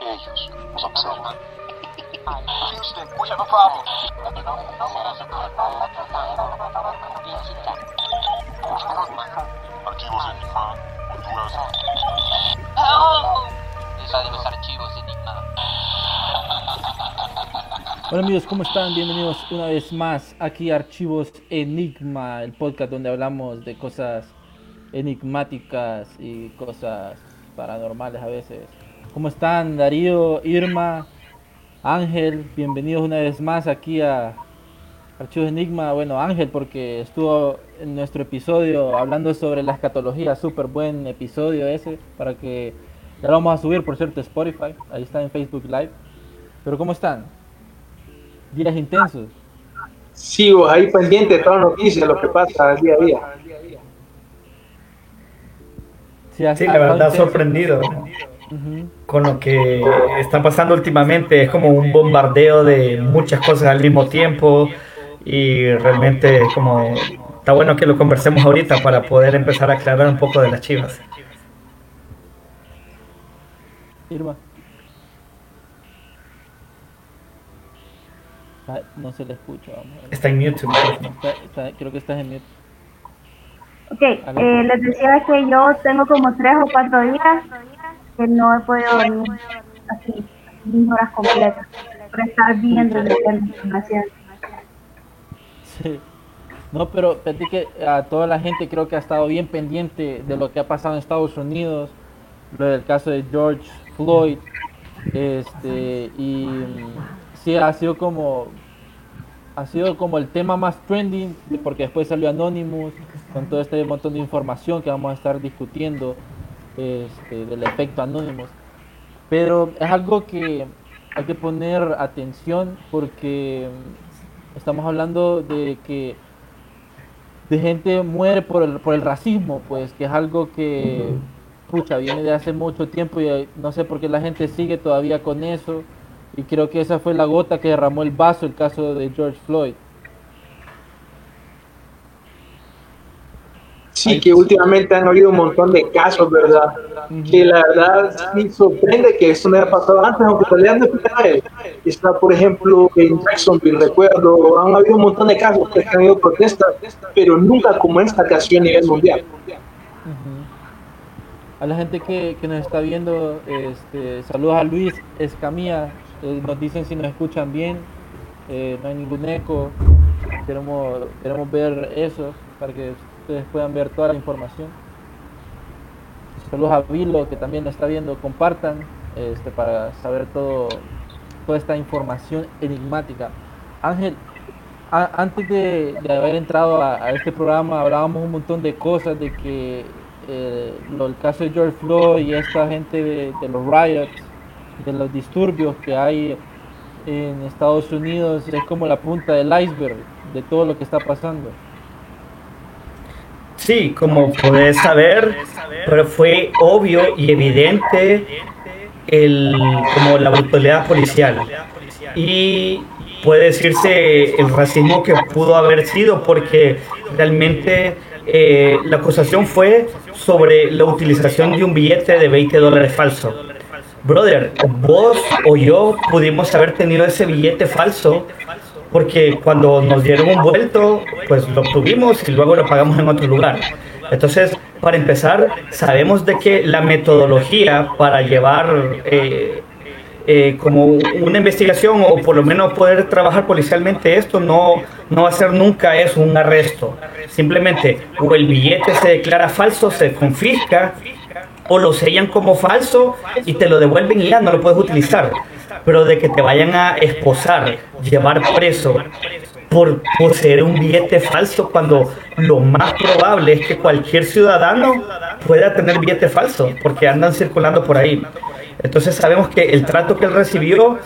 Ellos nos observan. Houston, we have a problem. Archivos Enigma, Honduras. Lista de los archivos Enigma. Hola amigos, ¿cómo están? Bienvenidos una vez más aquí a Archivos Enigma, el podcast donde hablamos de cosas enigmáticas y cosas paranormales a veces. ¿Cómo están Darío, Irma, Ángel? Bienvenidos una vez más aquí a Archivos Enigma. Bueno, Ángel porque estuvo en nuestro episodio hablando sobre la escatología, súper buen episodio ese, para que ya lo vamos a subir por cierto Spotify, ahí está en Facebook Live. Pero ¿cómo están? Días intensos. sigo ahí pendiente de todas las noticias, lo que pasa día a día. Sí, la verdad sorprendido con lo que está pasando últimamente. Es como un bombardeo de muchas cosas al mismo tiempo y realmente es como está bueno que lo conversemos ahorita para poder empezar a aclarar un poco de las chivas. Irma. Ah, No se le escucha, vamos a ver. Está en YouTube. Está- está- creo que estás en mute. Ok, eh, les decía que yo tengo como tres o cuatro días que no he podido dormir así, mis horas completas, por estar viendo leyendo información. Sí. No, pero fíjate que a toda la gente creo que ha estado bien pendiente de lo que ha pasado en Estados Unidos, lo del caso de George Floyd, este, y sí ha sido como ha sido como el tema más trending, porque después salió Anonymous con todo este montón de información que vamos a estar discutiendo este, del efecto Anonymous. Pero es algo que hay que poner atención porque estamos hablando de que de gente muere por el, por el racismo, pues que es algo que pucha, viene de hace mucho tiempo y eh, no sé por qué la gente sigue todavía con eso. Y creo que esa fue la gota que derramó el vaso, el caso de George Floyd. Sí, que últimamente han habido un montón de casos, ¿verdad? Que la verdad sí sorprende que esto no haya pasado antes, aunque realidad no es. Está, por ejemplo, en Jacksonville, recuerdo, han habido un montón de casos que han habido protestas, pero nunca como esta ocasión a nivel mundial. A la gente que, que nos está viendo, este, saludos a Luis Escamilla, eh, nos dicen si nos escuchan bien, eh, no hay ningún eco, queremos, queremos ver eso para que ustedes puedan ver toda la información. Saludos a Vilo que también está viendo, compartan este, para saber todo, toda esta información enigmática. Ángel, antes de, haber entrado a, este programa hablábamos un montón de cosas, de que eh, el caso de George Floyd y esta gente de, de los riots, de los disturbios que hay en Estados Unidos es como la punta del iceberg de todo lo que está pasando. Sí, como podés saber, pero fue obvio y evidente el, como la brutalidad policial. Y puede decirse el racismo que pudo haber sido, porque realmente eh, la acusación fue sobre la utilización de un billete de 20 dólares falso. Brother, vos o yo pudimos haber tenido ese billete falso porque cuando nos dieron un vuelto, pues lo obtuvimos y luego lo pagamos en otro lugar. Entonces, para empezar, sabemos de que la metodología para llevar eh, eh, como una investigación o por lo menos poder trabajar policialmente esto no, no va a ser nunca eso, un arresto. Simplemente o el billete se declara falso, se confisca o lo sellan como falso y te lo devuelven y ya no lo puedes utilizar. Pero de que te vayan a esposar, llevar preso por poseer un billete falso cuando lo más probable es que cualquier ciudadano pueda tener billete falso porque andan circulando por ahí. Entonces sabemos que el trato que él recibió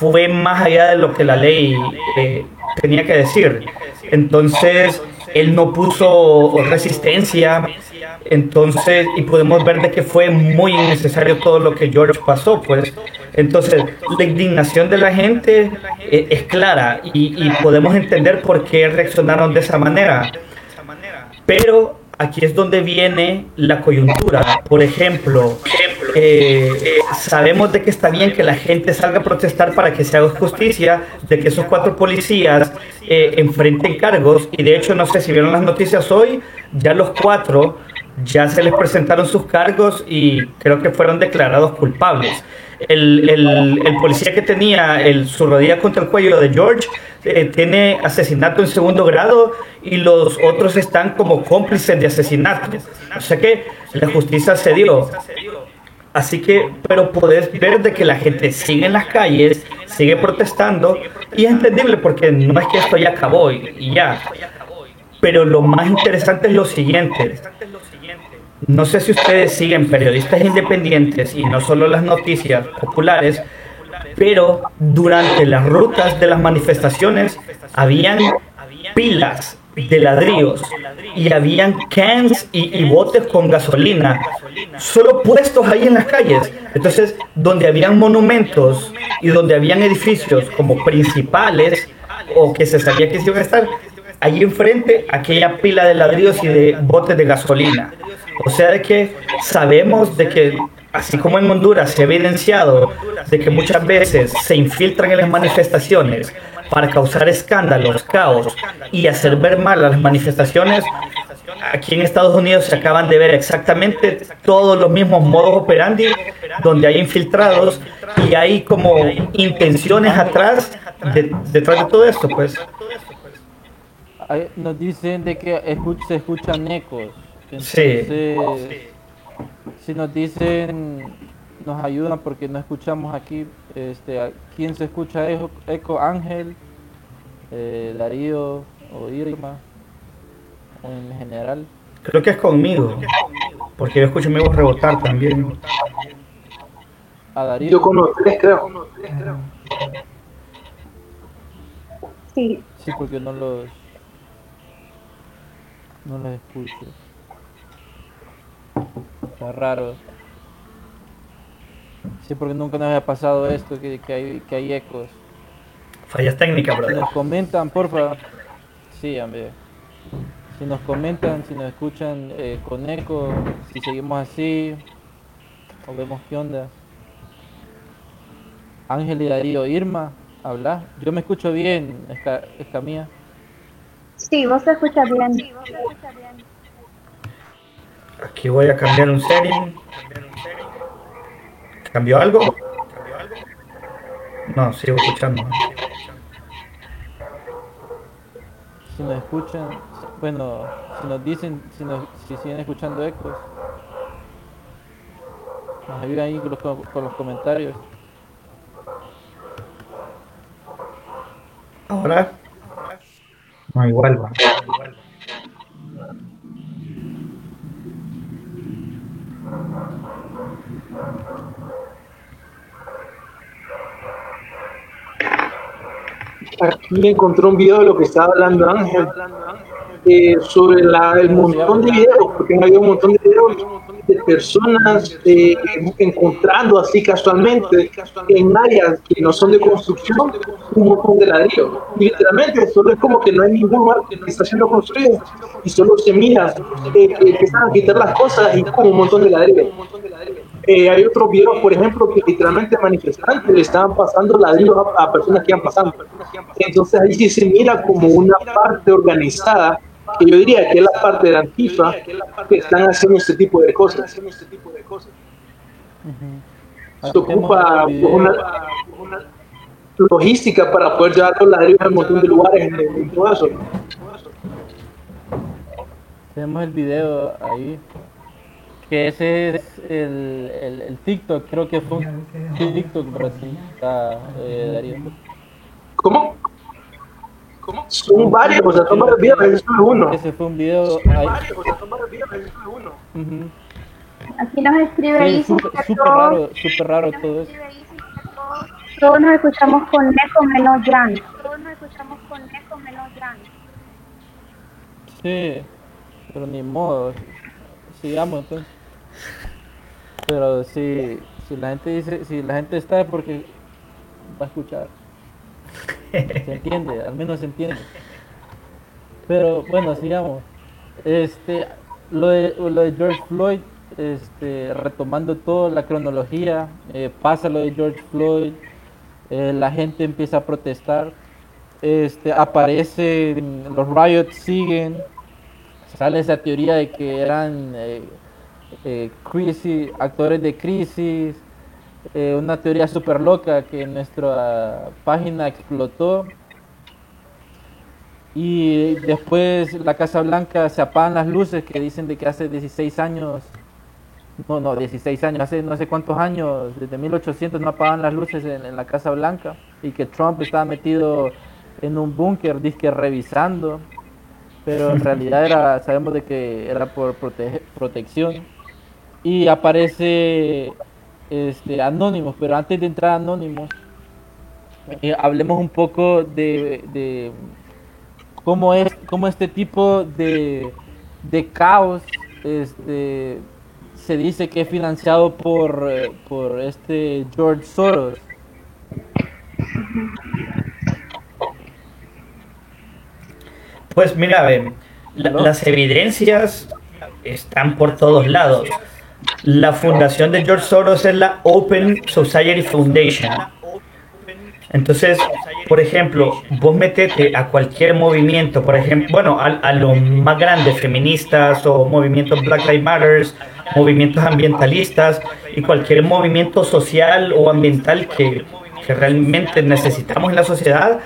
fue más allá de lo que la ley eh, tenía que decir. Entonces él no puso resistencia, entonces, y podemos ver de que fue muy innecesario todo lo que George pasó, pues. Entonces, la indignación de la gente eh, es clara y, podemos entender por qué reaccionaron de esa manera. Pero aquí es donde viene la coyuntura. Por ejemplo, eh, sabemos de que está bien que la gente salga a protestar para que se haga justicia, de que esos cuatro policías eh, enfrenten cargos, y de hecho no sé si vieron las noticias hoy, ya los cuatro ya se les presentaron sus cargos y creo que fueron declarados culpables. El, el, policía que tenía el, su rodilla contra el cuello de George eh, tiene asesinato en segundo grado y los otros están como cómplices de asesinato. O sea que la justicia se dio. Así que, pero podés ver de que la gente sigue en las calles, sigue protestando y es entendible porque no es que esto ya acabó y, y ya. Pero lo más interesante es lo siguiente. No sé si ustedes siguen periodistas independientes y no solo las noticias populares, pero durante las rutas de las manifestaciones habían pilas de ladrillos y habían cans y, botes con gasolina solo puestos ahí en las calles. Entonces, donde habían monumentos y donde habían edificios como principales o que se sabía que se iban a estar, allí enfrente aquella pila de ladrillos y de botes de gasolina. O sea de que sabemos de que así como en Honduras se ha evidenciado de que muchas veces se infiltran en las manifestaciones para causar escándalos, caos y hacer ver mal a las manifestaciones, aquí en Estados Unidos se acaban de ver exactamente todos los mismos modos operandi donde hay infiltrados y hay como intenciones atrás de, detrás de todo esto, pues. Nos dicen de que se escuchan ecos. Entonces, sí. si nos dicen, nos ayudan porque no escuchamos aquí, este, ¿quién se escucha eco? eco Ángel, eh, Darío o Irma, en general. Creo que es conmigo, porque yo escucho mi voz rebotar también. A Darío. Yo con los tres creo. Sí. Sí, porque no los, no los escucho. Está raro. Sí, porque nunca nos había pasado esto, que, que, hay, que hay ecos. Fallas técnicas, Si brother. nos comentan, porfa. Sí, hombre. Si nos comentan, si nos escuchan eh, con eco, si seguimos así, o vemos qué onda. Ángel y Darío, Irma, habla. Yo me escucho bien, Esca, Escamilla. Sí, vos te escuchas bien. Aquí voy a cambiar un setting. ¿Cambió algo? No, sigo escuchando. Si nos escuchan, bueno, si nos dicen, si, nos, si siguen escuchando ecos, nos ayudan ahí con los, con los comentarios. Ahora. Igual va. Aquí encontré un video de lo que estaba hablando Ángel eh, sobre el montón de videos, porque había un montón de videos de personas eh, encontrando así casualmente en áreas que no son de construcción un montón de ladrillos. Y literalmente solo es como que no hay ningún lugar que está siendo construido y solo se mira eh, que empiezan a quitar las cosas y como un montón de ladrillos. Eh, hay otros videos, por ejemplo, que literalmente manifestantes le estaban pasando ladrillos a, a personas que iban pasando. Entonces ahí sí se mira como una parte organizada, que yo diría que es la parte de Antifa, que están haciendo este tipo de cosas. Se ocupa una, una logística para poder llevar los ladrillos a un montón de lugares en, en todo eso. Tenemos el video ahí. Que ese es el, el, el TikTok, creo que fue un TikTok Brasil, eh, Darío. ¿Cómo? Son varios, o sea, son varios videos, ese es solo uno. Ese fue un video. ahí. Ujú. Aquí nos escribe Sí, Isis súper raro, súper raro todo eso. Todos nos escuchamos con eco menos grande. Todos nos escuchamos con eco menos grande. Sí, pero ni modo. Sigamos entonces. Pero si, si la gente dice, si la gente está es porque va a escuchar. Se entiende, al menos se entiende. Pero bueno, sigamos. Este, lo de, lo de George Floyd, este, retomando toda la cronología, eh, pasa lo de George Floyd, eh, la gente empieza a protestar, este, aparece, los riots siguen, sale esa teoría de que eran eh, crisis, actores de crisis, eh, una teoría súper loca que nuestra página explotó. Y después la Casa Blanca se apagan las luces que dicen de que hace 16 años, no, no, 16 años, hace no sé cuántos años, desde 1800 no apagan las luces en, en la Casa Blanca y que Trump estaba metido en un búnker, disque revisando, pero en realidad era, sabemos de que era por prote- protección. Y aparece este, Anonymous, pero antes de entrar a Anonymous, eh, hablemos un poco de, de cómo es cómo este tipo de, de caos este, se dice que es financiado por, eh, por este George Soros. Pues mira, a ver, la- las evidencias están por todos lados. La fundación de George Soros es la Open Society Foundation. Entonces, por ejemplo, vos metete a cualquier movimiento, por ejemplo, bueno, a, los más grandes feministas o movimientos Black Lives Matter, movimientos ambientalistas y cualquier movimiento social o ambiental que, que realmente necesitamos en la sociedad,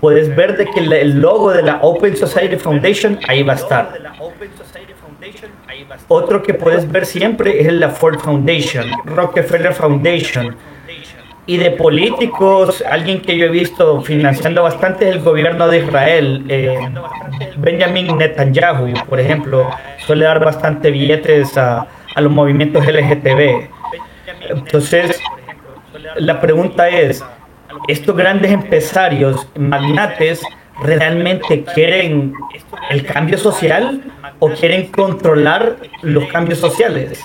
puedes ver de que el logo de la Open Society Foundation ahí va a estar. Otro que puedes ver siempre es la Ford Foundation, Rockefeller Foundation. Y de políticos, alguien que yo he visto financiando bastante es el gobierno de Israel. eh, Benjamin Netanyahu, por ejemplo, suele dar bastante billetes a, a los movimientos LGTB. Entonces, la pregunta es, ¿estos grandes empresarios, magnates, realmente quieren el cambio social o quieren controlar los cambios sociales?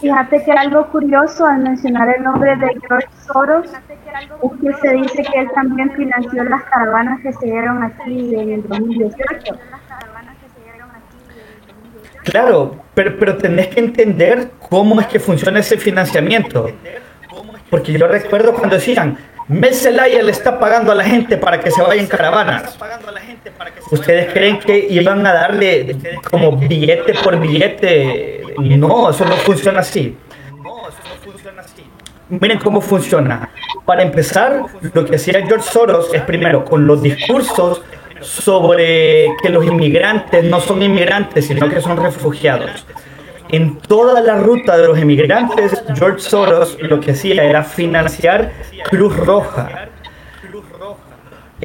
Fíjate que algo curioso al mencionar el nombre de George Soros es que se dice que él también financió las caravanas que se dieron aquí en el 2018. Claro, pero, pero tenés que entender cómo es que funciona ese financiamiento. Porque yo recuerdo cuando decían, Mel Zelaya le está pagando a la gente para que se vaya en caravanas. ¿Ustedes creen que iban a darle como billete por billete? No, eso no funciona así. Miren cómo funciona. Para empezar, lo que hacía George Soros es primero con los discursos sobre que los inmigrantes no son inmigrantes, sino que son refugiados. En toda la ruta de los inmigrantes, George Soros lo que hacía era financiar Cruz Roja,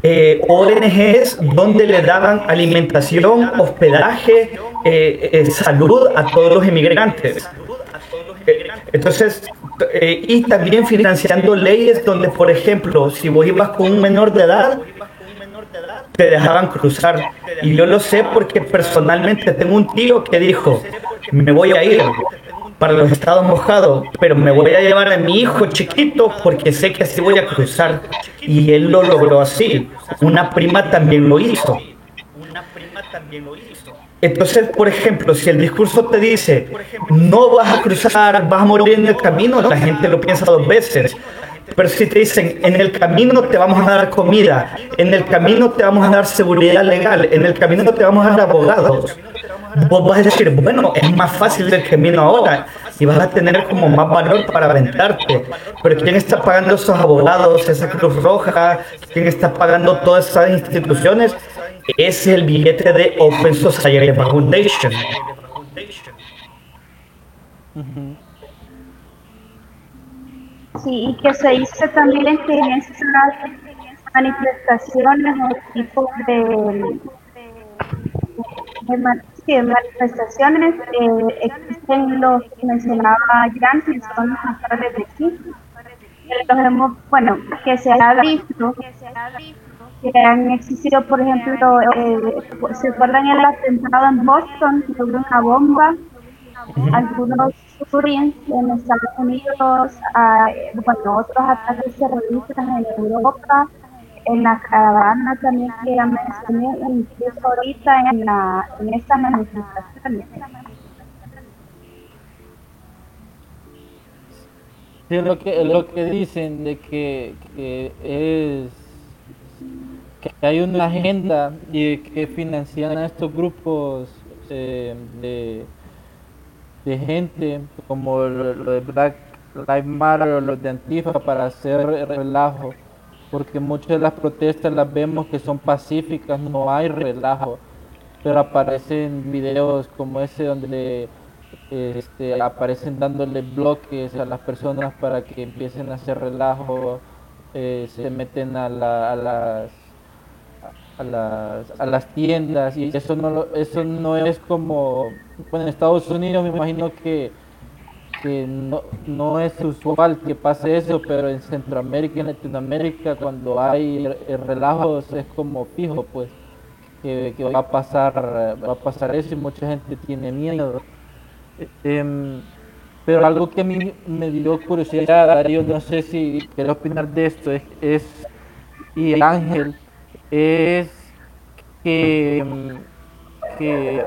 eh, ONGs donde le daban alimentación, hospedaje, eh, eh, salud a todos los inmigrantes. Eh, Entonces, y también financiando leyes donde, por ejemplo, si vos ibas con un menor de edad, te dejaban cruzar. Y yo lo sé porque personalmente tengo un tío que dijo, me voy a ir para los estados mojados, pero me voy a llevar a mi hijo chiquito porque sé que así voy a cruzar. Y él lo logró así. Una prima también lo hizo. Entonces, por ejemplo, si el discurso te dice, no vas a cruzar, vas a morir en el camino, la gente lo piensa dos veces. Pero si te dicen, en el camino te vamos a dar comida, en el camino te vamos a dar seguridad legal, en el camino te vamos a dar abogados, vos vas a decir, bueno, es más fácil el camino ahora y vas a tener como más valor para aventarte. Pero ¿quién está pagando esos abogados, esa Cruz Roja? ¿Quién está pagando todas esas instituciones? Es el billete de Open Society Foundation. Sí, y que se dice también en manifestaciones o tipos de, de, manifestaciones eh, existen los que mencionaba Jan, que son los actores de sí. bueno, que se ha visto que han existido, por ejemplo, eh, se acuerdan el atentado en Boston, hubo una bomba, algunos shootings en Estados Unidos, bueno, otros ataques terroristas en Europa, en la caravana también que ya mencioné, incluso ahorita en, la, en estas manifestaciones. Sí, lo que, lo que dicen de que, que es que hay una agenda y que financian a estos grupos eh, de, de, gente como lo, de Black Lives Matter o los de Antifa para hacer relajo, porque muchas de las protestas las vemos que son pacíficas, no hay relajo, pero aparecen videos como ese donde este, aparecen dándole bloques a las personas para que empiecen a hacer relajo, eh, se meten a, a las a las, a las tiendas y eso no, eso no es como, bueno, en Estados Unidos me imagino que, que no, no es usual que pase eso, pero en Centroamérica y Latinoamérica cuando hay relajos es como fijo, pues, que, va a pasar va a pasar eso y mucha gente tiene miedo. Em, pero algo que a mí me dio curiosidad, Darío, no sé si quiero opinar de esto, es, es y Ángel, es que, que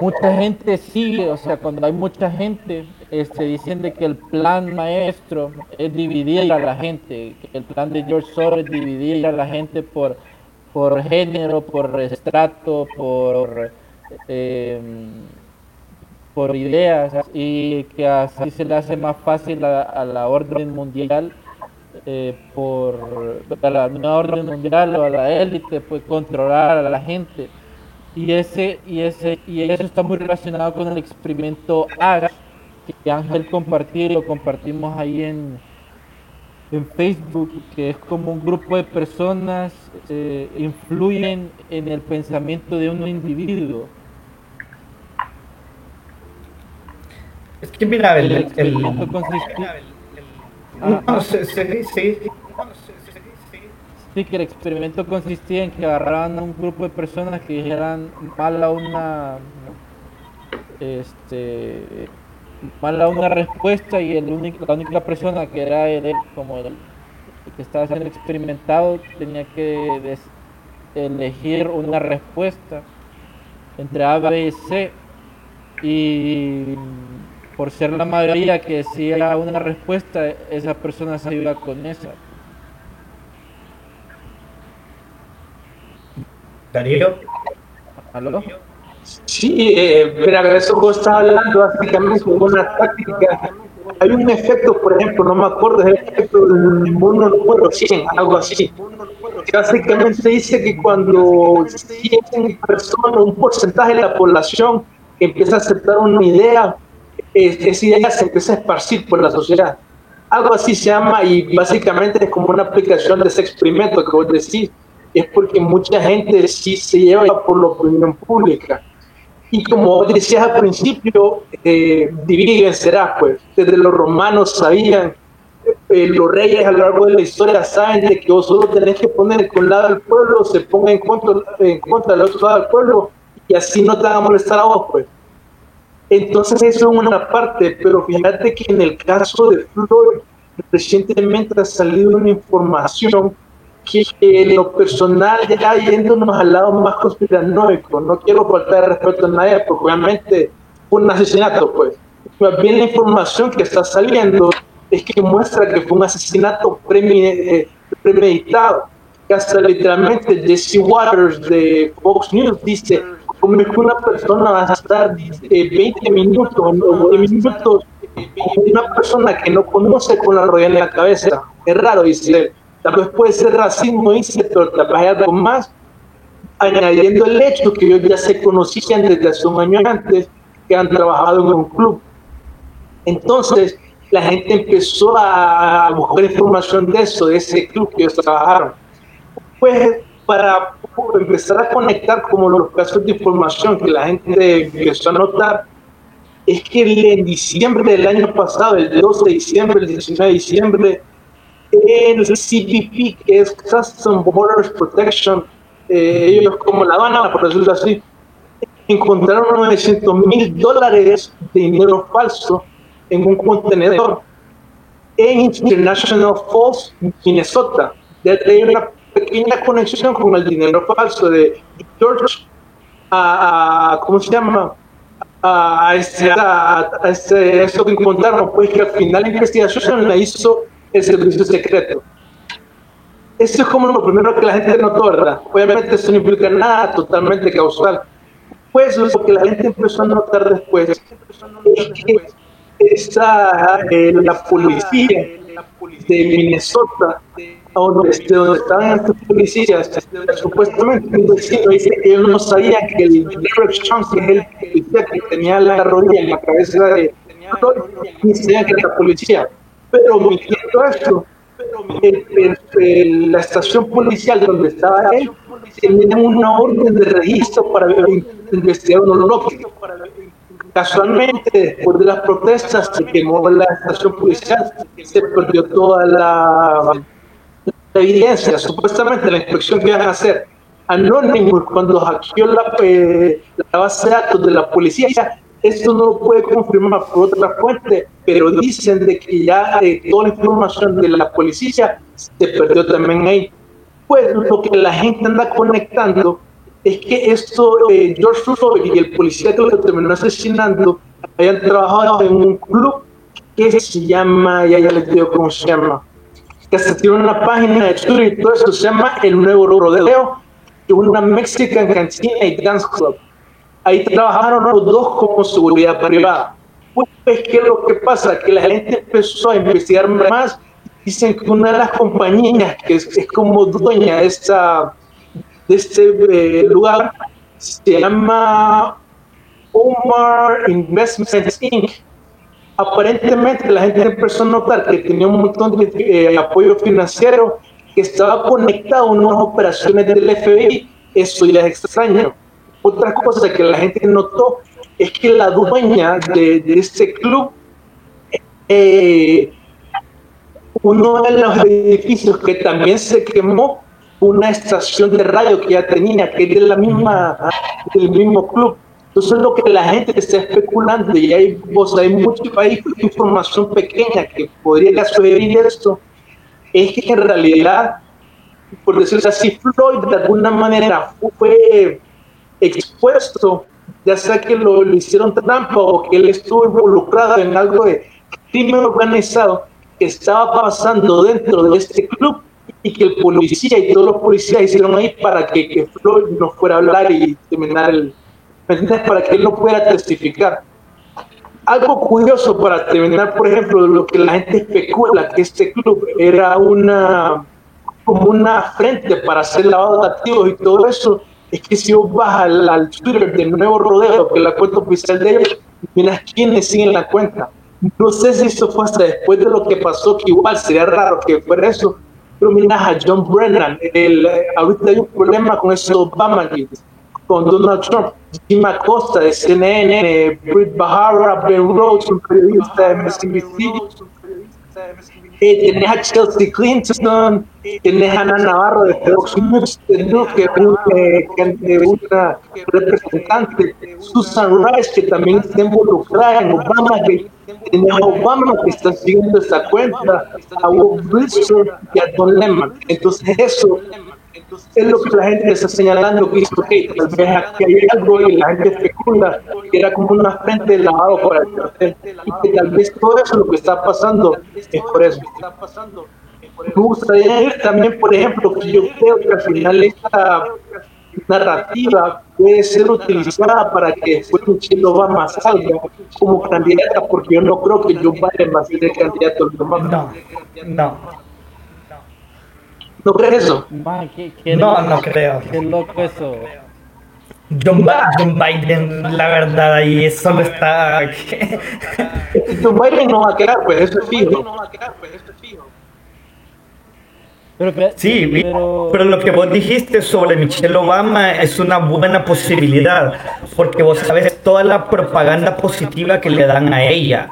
mucha gente sigue, o sea, cuando hay mucha gente, este, dicen de que el plan maestro es dividir a la gente, que el plan de George Soros es dividir a la gente por, por género, por estrato, por, em, por ideas, y que así se le hace más fácil a la orden mundial eh, por la orden mundial o a la élite, pues controlar a la gente. Y ese, y ese, y eso está muy relacionado con el experimento AGA, que Ángel compartió, lo compartimos ahí en, en Facebook, que es como un grupo de personas eh, influyen en el pensamiento de un individuo. Es que mira, el, el, el, no, sí, sí. Sí, que el experimento consistía en que agarraban a un grupo de personas que dijeran mal a una este mal una respuesta y el único, la única persona que era él, como el, que estaba siendo experimentado tenía que elegir una respuesta entre A, B y C y por ser la mayoría que decía una respuesta, esa persona se iba con esa. Darío. ¿Aló? Sí, eh, pero eso que está hablando básicamente de una táctica. Hay un efecto, por ejemplo, no me acuerdo, es el efecto del mundo número 100, algo así. Básicamente dice que cuando 100 personas, un porcentaje de la población empieza a aceptar una idea, esa idea se empieza a esparcir por la sociedad. Algo así se llama y básicamente es como una aplicación de ese experimento que vos decís. Es porque mucha gente sí se lleva por la opinión pública. Y como decías al principio, eh, divide y vencerá, pues. Desde los romanos sabían, eh, los reyes a lo largo de la historia saben de que vos solo tenés que poner con lado al pueblo, se ponga en contra, en contra del otro lado del pueblo, y así no te van a molestar a vos, pues. Entonces eso es una parte, pero fíjate que en el caso de Floyd, recientemente ha salido una información que en lo personal ya yéndonos al lado más conspiranoico, no quiero faltar respeto a nadie porque obviamente fue un asesinato pues. Más bien la información que está saliendo es que muestra que fue un asesinato eh, premeditado. Que hasta literalmente Jesse Waters de Fox News dice como que una persona va a estar 20 eh, minutos o 20 minutos con una persona que no conoce con la rodilla en la cabeza. Es raro, dice él. Vez puede ser racismo, dice, pero hay algo más. Añadiendo el hecho que ellos ya se conocían desde hace un año antes, que han trabajado en un club. Entonces, la gente empezó a buscar información de eso, de ese club que ellos trabajaron. Pues para empezar a conectar como los casos de información que la gente empezó a notar, es que en diciembre del año pasado, el 12 de diciembre, el 19 de diciembre, el CBP, que es Custom Borders Protection, eh, ellos como la Habana, por decirlo así, encontraron 900 mil dólares de dinero falso en un contenedor en International Falls, Minnesota. De hay una pequeña conexión con el dinero falso de George a, ¿cómo se llama? A, ese, a, ese, eso que encontraron, pues que al final la investigación la hizo el servicio secreto. Eso es como lo primero que la gente notó, ¿verdad? Obviamente eso no implica nada totalmente causal. Pues lo que la gente empezó a notar después es que esa, eh, la policía de Minnesota, donde, donde estaban estas policías, supuestamente un vecino dice que ellos no sabían que el Derek Chance, que es el policía que tenía la rodilla en la cabeza de ni sabían que era policía. Pero mintiendo esto, la estación policial donde estaba él tenía una orden de registro para investigar un holocausto. Casualmente, después de las protestas, se quemó la estación policial, se perdió toda la, evidencia. Supuestamente, la inspección que iban a hacer Anonymous, cuando hackeó la, eh, la base de datos de la policía, esto no lo puede confirmar por otra fuente, pero dicen de que ya eh, toda la información de la policía se perdió también ahí. Pues lo que la gente anda conectando es que esto, eh, George Floyd y el policía que lo terminó asesinando habían trabajado en un club que se llama, ya, ya les digo cómo se llama, que se tiene una página de Twitter y todo eso, se llama El Nuevo Rodeo, y una Mexican Cantina y Dance Club ahí trabajaron los dos como seguridad privada. Pues, ¿qué es lo que pasa? Que la gente empezó a investigar más. Dicen que una de las compañías que es, como dueña de, esta, de este eh, lugar se llama Omar Investments Inc. Aparentemente la gente empezó a notar que tenía un montón de eh, apoyo financiero que estaba conectado a unas operaciones del FBI. Eso ya es extraño otra cosa que la gente notó es que la dueña de, este club, eh, uno de los edificios que también se quemó, una estación de radio que ya tenía, que es de la misma, del mismo club. Entonces lo que la gente está especulando, y hay, vos, hay mucha información pequeña que podría sugerir esto, es que en realidad, por decirlo así, Floyd de alguna manera fue expuesto, ya sea que lo, hicieron trampa o que él estuvo involucrado en algo de crimen organizado que estaba pasando dentro de este club y que el policía y todos los policías hicieron ahí para que, que Floyd no fuera a hablar y terminar el... Para que él no pudiera testificar. Algo curioso para terminar, por ejemplo, lo que la gente especula, que este club era una como una frente para hacer lavado de activos y todo eso, es que si vos vas al, Twitter del nuevo rodeo, que es la cuenta oficial de ellos, miras quiénes siguen la cuenta. No sé si eso fue hasta después de lo que pasó, que igual sería raro que fuera eso, pero miras a John Brennan, el, eh, ahorita hay un problema con esos Obama con Donald Trump, Jim Acosta de CNN, Britt Bahara, Ben Rhodes, un periodista de MSNBC, eh, tenés a Chelsea Clinton, tenés a Ana Navarro de Fox News, que es una, representante, Susan Rice, que también está involucrada en Obama, que tenés a Obama que está siguiendo esa cuenta, a Will Blitzer y a Don Lemon. Entonces eso es lo que la gente está señalando, que okay, tal vez aquí hay algo y la gente especula que era como una frente de lavado por el cartel y que tal vez todo eso lo que está pasando es por eso. Me gustaría ir también, por ejemplo, que yo creo que al final esta narrativa puede ser utilizada para que después Michelle Obama salga como candidata, porque yo no creo que Joe Biden va a ser el candidato No, no. ¿No crees eso? no, no creo. Qué loco eso. John, Ba- John Biden, la verdad, ahí solo está. Joe Biden no va a quedar, pues eso es fijo. Pero, pe- Sí, vi- pero lo que vos dijiste sobre Michelle Obama es una buena posibilidad, porque vos sabes toda la propaganda positiva que le dan a ella.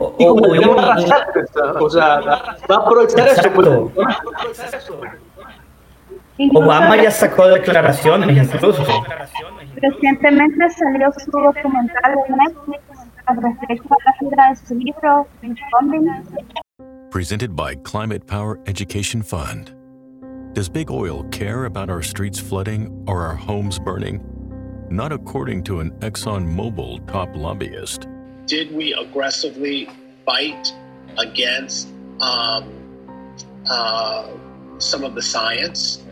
O- Y como oh, o- el tema racial, oh, oh. pues, o sea, va a aprovechar eso. Pues, Incluso Obama ya sacó declaraciones incluso. Recientemente salió su documental en Netflix respecto a la figura de su libro, Presented by Climate Power Education Fund. Does big oil care about our streets flooding or our homes burning? Not according to an ExxonMobil top lobbyist. Did we aggressively fight against um, uh, some of the science?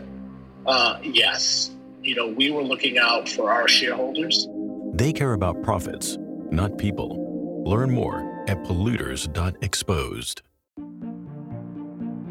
Uh, yes. You know, we were looking out for our shareholders. They care about profits, not people. Learn more at polluters.exposed.